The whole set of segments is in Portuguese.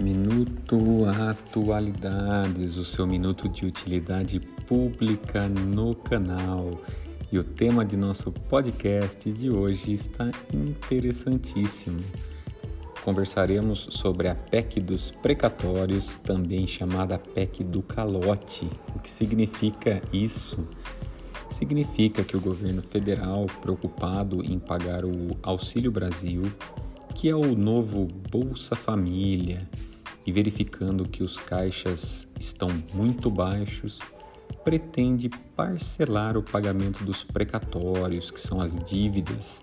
Minuto Atualidades, o seu minuto de utilidade pública no canal. E o tema de nosso podcast de hoje está interessantíssimo. Conversaremos sobre a PEC dos precatórios, também chamada PEC do calote. O que significa isso? Significa que o governo federal, preocupado em pagar o Auxílio Brasil, que é o novo Bolsa Família, e verificando que os caixas estão muito baixos, pretende parcelar o pagamento dos precatórios, que são as dívidas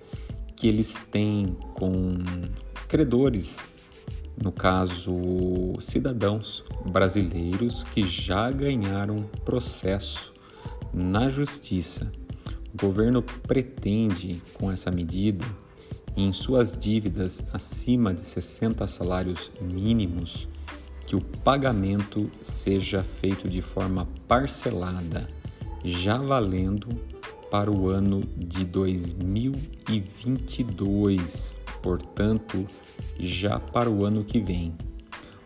que eles têm com credores, no caso, cidadãos brasileiros que já ganharam processo na justiça. O governo pretende, com essa medida, em suas dívidas acima de 60 salários mínimos, que o pagamento seja feito de forma parcelada, já valendo para o ano de 2022, portanto, já para o ano que vem.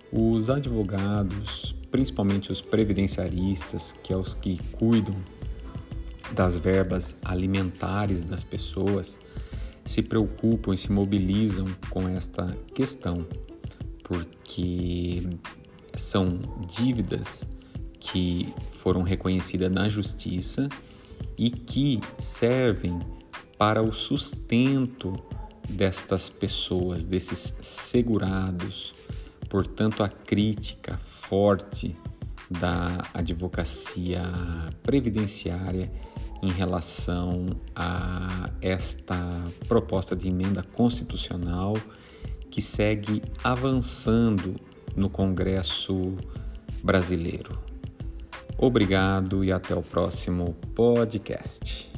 Os advogados, principalmente os previdenciaristas, que é os que cuidam das verbas alimentares das pessoas, se preocupam e se mobilizam com esta questão, porque são dívidas que foram reconhecidas na justiça e que servem para o sustento destas pessoas, desses segurados. Portanto, a crítica forte da advocacia previdenciária em relação a esta proposta de emenda constitucional que segue avançando no Congresso brasileiro. Obrigado e até o próximo podcast.